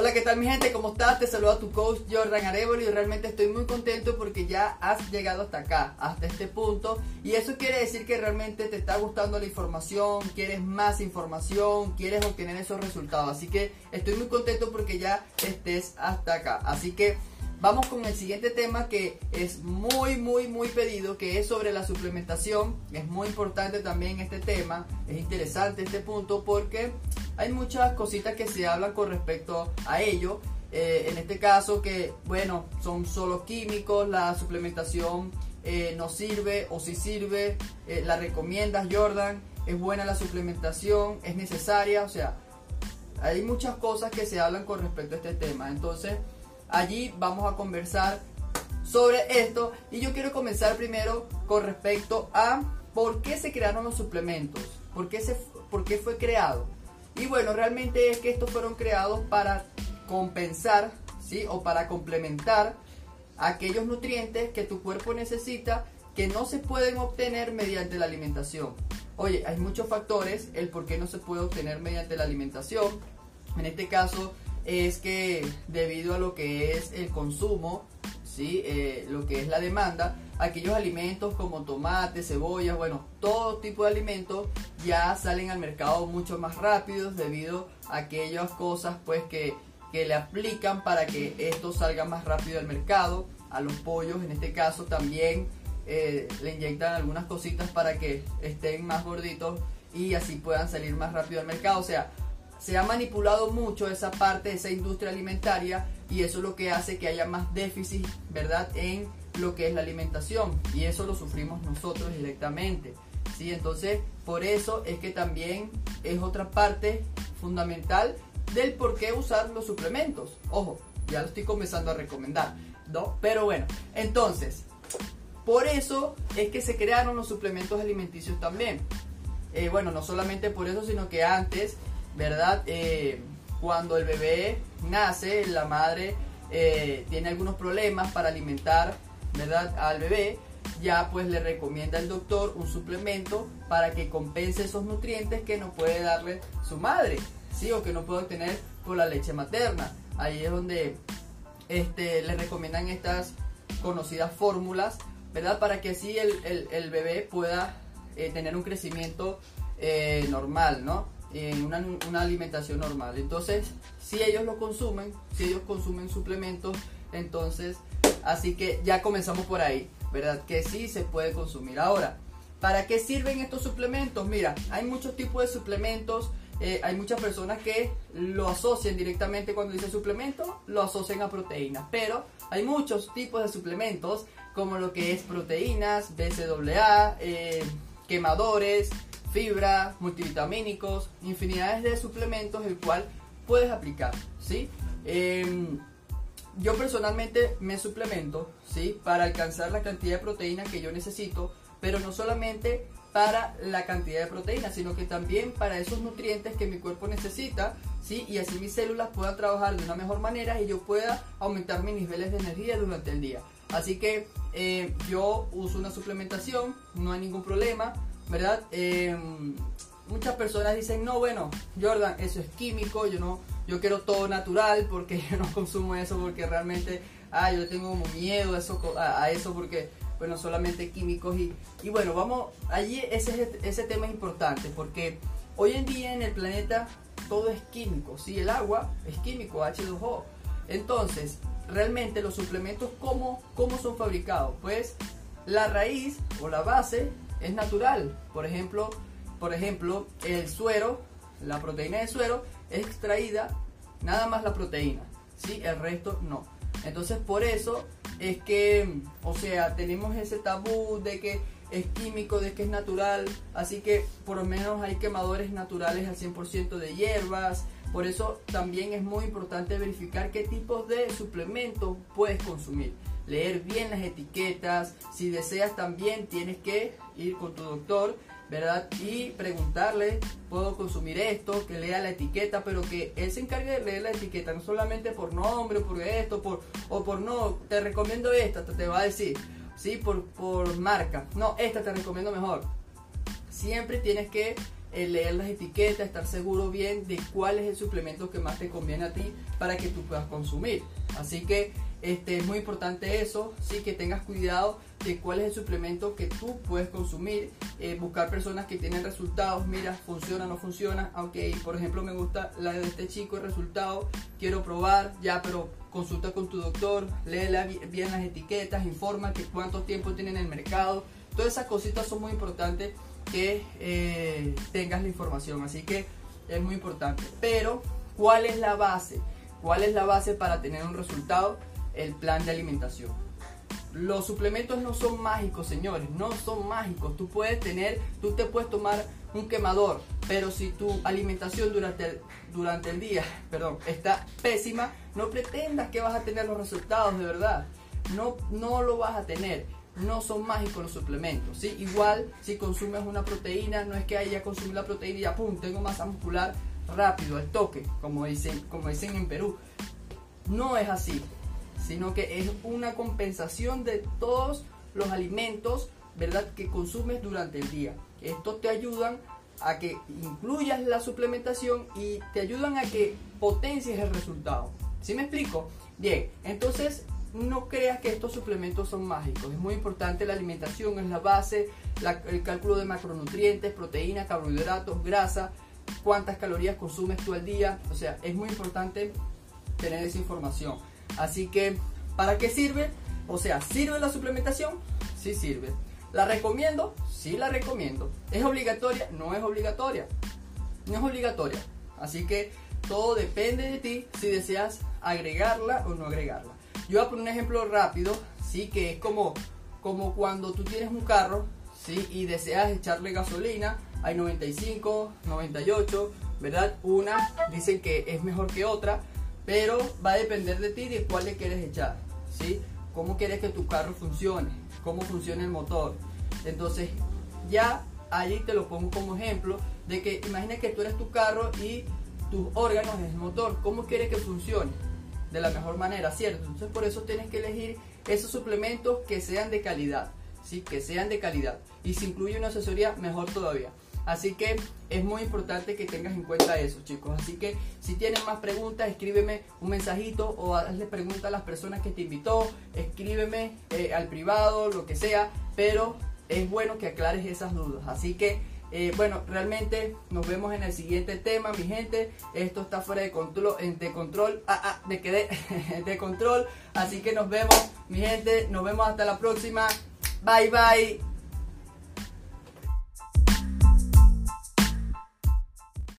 Hola, ¿qué tal mi gente? ¿Cómo estás? Te saluda tu coach Jordan Arevalo y realmente estoy muy contento porque ya has llegado hasta acá, hasta este punto. Y eso quiere decir que realmente te está gustando la información, quieres más información, quieres obtener esos resultados. Así que estoy muy contento porque ya estés hasta acá. Así que vamos con el siguiente tema que es muy, muy, muy pedido, que es sobre la suplementación. Es muy importante también este tema, es interesante este punto porque hay muchas cositas que se hablan con respecto a ello. Eh, en este caso que, bueno, son solo químicos, la suplementación eh, no sirve o si sirve, eh, la recomiendas Jordan, es buena la suplementación, es necesaria, o sea, hay muchas cosas que se hablan con respecto a este tema. Entonces, allí vamos a conversar sobre esto y yo quiero comenzar primero con respecto a por qué se crearon los suplementos, por qué, se, por qué fue creado. Y bueno, realmente es que estos fueron creados para compensar, ¿sí? O para complementar aquellos nutrientes que tu cuerpo necesita que no se pueden obtener mediante la alimentación. Oye, hay muchos factores el por qué no se puede obtener mediante la alimentación. En este caso es que debido a lo que es el consumo, ¿sí? Eh, lo que es la demanda, aquellos alimentos como tomates, cebollas, bueno, todo tipo de alimentos ya salen al mercado mucho más rápido debido a aquellas cosas pues que, que le aplican para que esto salga más rápido al mercado. A los pollos en este caso también eh, le inyectan algunas cositas para que estén más gorditos y así puedan salir más rápido al mercado. O sea, se ha manipulado mucho esa parte, esa industria alimentaria y eso es lo que hace que haya más déficit, ¿verdad? En lo que es la alimentación y eso lo sufrimos nosotros directamente. ¿sí? Entonces, por eso es que también es otra parte fundamental del por qué usar los suplementos. Ojo, ya lo estoy comenzando a recomendar, ¿no? Pero bueno, entonces, por eso es que se crearon los suplementos alimenticios también. Eh, bueno, no solamente por eso, sino que antes, ¿verdad? Eh, cuando el bebé nace, la madre eh, tiene algunos problemas para alimentar ¿verdad? al bebé, ya pues le recomienda el doctor un suplemento para que compense esos nutrientes que no puede darle su madre, ¿sí? O que no puede obtener por la leche materna. Ahí es donde este, le recomiendan estas conocidas fórmulas, ¿verdad? Para que así el, bebé pueda eh, tener un crecimiento normal, ¿no? En una, una alimentación normal. Entonces, si ellos lo consumen, si ellos consumen suplementos, entonces Así que ya comenzamos por ahí, ¿verdad? Que sí se puede consumir. Ahora, ¿para qué sirven estos suplementos? Mira, hay muchos tipos de suplementos. Eh, hay muchas personas que lo asocian directamente cuando dice suplemento, lo asocian a proteínas. Pero hay muchos tipos de suplementos, como lo que es proteínas, BCAA, eh, quemadores, fibra, multivitamínicos, infinidades de suplementos el cual puedes aplicar, ¿sí? Em, yo personalmente me suplemento, ¿sí? Para alcanzar la cantidad de proteína que yo necesito, pero no solamente para la cantidad de proteína, sino que también para esos nutrientes que mi cuerpo necesita, ¿sí? Y así mis células puedan trabajar de una mejor manera y yo pueda aumentar mis niveles de energía durante el día. Así que eh, yo uso una suplementación, no hay ningún problema, ¿verdad? Eh, muchas personas dicen, no, bueno, Jordan, eso es químico, yo no, yo quiero todo natural porque yo no consumo eso porque realmente, ah, yo tengo como miedo a eso, a, eso porque, bueno, solamente químicos y, y bueno, vamos, allí ese, ese tema es importante porque hoy en día en el planeta todo es químico, si el agua es químico, H2O. Entonces, realmente los suplementos, ¿cómo, ¿cómo son fabricados? Pues la raíz o la base es natural. Por ejemplo, por ejemplo, el suero, la proteína del suero es extraída nada más la proteína, ¿sí? El resto no. Entonces por eso es que, o sea, tenemos ese tabú de que es químico, de que es natural, así que por lo menos hay quemadores naturales al 100% de hierbas, por eso también es muy importante verificar qué tipos de suplementos puedes consumir. Leer bien las etiquetas, si deseas también tienes que ir con tu doctor ¿verdad? Y preguntarle, ¿puedo consumir esto? Que lea la etiqueta, pero que él se encargue de leer la etiqueta, no solamente por nombre, por esto, por, o por no, te recomiendo esta, te, va a decir, ¿sí? Por, por marca, no, esta te recomiendo mejor. Siempre tienes que leer las etiquetas, estar seguro bien de cuál es el suplemento que más te conviene a ti para que tú puedas consumir. Así que este, es muy importante eso, sí, que tengas cuidado de cuál es el suplemento que tú puedes consumir, eh, buscar personas que tienen resultados, mira, funciona, no funciona, aunque por ejemplo me gusta la de este chico, el resultado, quiero probar, ya, pero consulta con tu doctor, lee bien las etiquetas, informa que cuánto tiempo tiene en el mercado, todas esas cositas son muy importantes que eh, tengas la información, así que es muy importante, pero ¿cuál es la base? ¿Cuál es la base para tener un resultado? el plan de alimentación. Los suplementos no son mágicos, señores, no son mágicos. Tú puedes tener, tú te puedes tomar un quemador, pero si tu alimentación durante el, durante el día, perdón, está pésima, no pretendas que vas a tener los resultados de verdad. No, no lo vas a tener. No son mágicos los suplementos, ¿sí? Igual si consumes una proteína, no es que haya consumido la proteína y ya, pum, tengo masa muscular rápido, al toque, como dicen, como dicen en Perú. No es así sino que es una compensación de todos los alimentos, ¿verdad?, que consumes durante el día. Estos te ayudan a que incluyas la suplementación y te ayudan a que potencies el resultado. ¿Sí me explico? Bien, entonces no creas que estos suplementos son mágicos. Es muy importante la alimentación, es la base, el cálculo de macronutrientes, proteínas, carbohidratos, grasa, cuántas calorías consumes tú al día. O sea, es muy importante tener esa información. Así que, ¿para qué sirve? O sea, ¿sirve la suplementación? Sí sirve. ¿La recomiendo? Sí la recomiendo. ¿Es obligatoria? No es obligatoria. No es obligatoria. Así que todo depende de ti si deseas agregarla o no agregarla. Yo voy a poner un ejemplo rápido, sí, que es como, como cuando tú tienes un carro, sí, y deseas echarle gasolina, hay 95, 98, ¿verdad? Una dicen que es mejor que otra, pero va a depender de ti de cuál le quieres echar, ¿sí? Cómo quieres que tu carro funcione, cómo funciona el motor. Entonces, ya allí te lo pongo como ejemplo de que imagina que tú eres tu carro y tus órganos es el motor. ¿Cómo quieres que funcione? De la mejor manera, ¿cierto? Entonces, por eso tienes que elegir esos suplementos que sean de calidad, ¿sí? Que sean de calidad. Y si incluye una asesoría, mejor todavía. Así que es muy importante que tengas en cuenta eso, chicos. Así que si tienes más preguntas, escríbeme un mensajito o hazle preguntas a las personas que te invitó, escríbeme eh, al privado, lo que sea, pero es bueno que aclares esas dudas. Así que, eh, bueno, realmente nos vemos en el siguiente tema, mi gente. Esto está fuera de control, de control, ah, ah, de, control. Así que nos vemos, mi gente. Nos vemos hasta la próxima. Bye, bye.